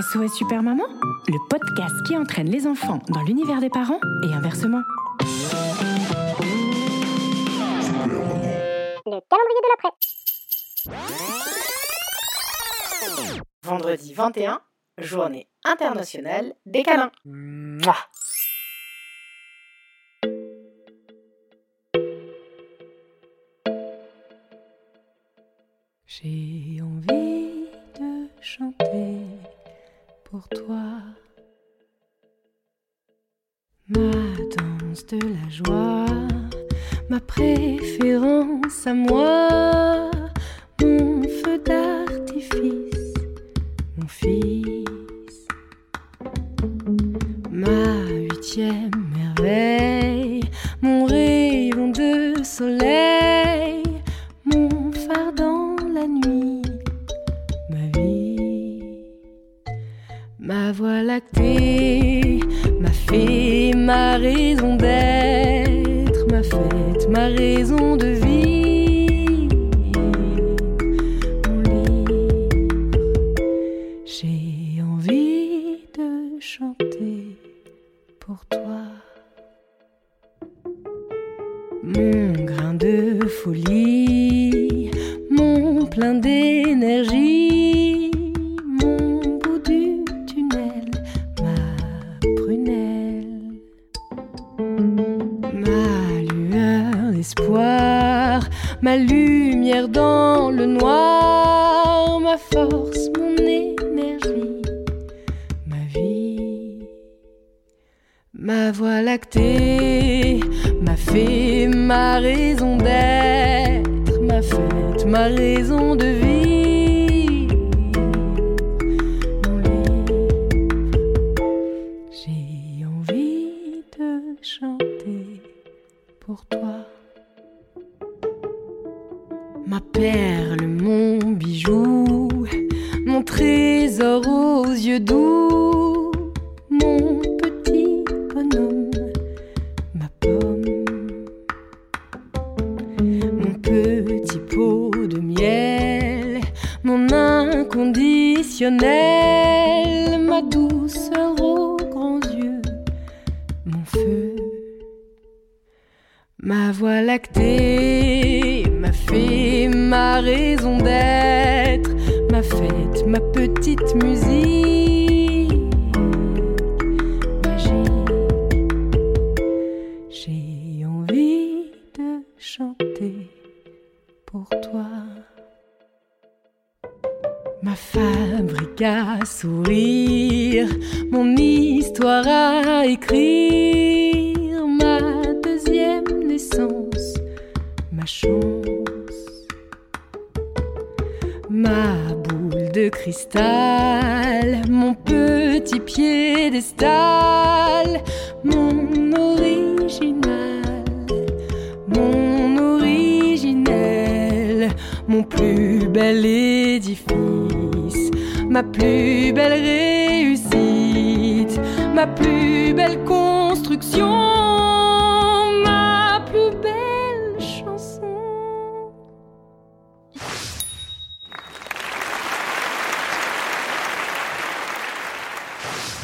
SOS Super Maman, le podcast qui entraîne les enfants dans l'univers des parents et inversement. Le calendrier de l'après. Vendredi 21, journée internationale des câlins. Mouah. J'ai envie de chanter pour toi. Ma danse de la joie, ma préférence à moi, mon feu d'artifice, mon fils, ma huitième merveille, mon rayon de soleil, ma voie lactée, ma fée, ma raison d'être, ma fête, ma raison de vivre, mon livre. J'ai envie de chanter pour toi. Mon grain de folie, mon plein d'énergie, lueur d'espoir, ma lumière dans le noir, ma force, mon énergie, ma vie. Ma voie lactée, ma fée, ma raison d'être, ma fête, ma raison de vivre. Mon livre, j'ai envie de chanter pour toi. Ma perle, mon bijou, mon trésor aux yeux doux, mon petit bonhomme, ma pomme, mon petit pot de miel, mon inconditionnel, ma douceur aux grands yeux, mon feu. Ma voie lactée, ma fée, ma raison d'être, ma fête, ma petite musique. J'ai envie de chanter pour toi. Ma fabrique à sourire, mon histoire à écrire, ma deuxième naissance, ma chance, ma boule de cristal, mon petit piédestal, mon original, mon originel, mon plus bel édifice, ma plus belle réussite, ma plus belle construction,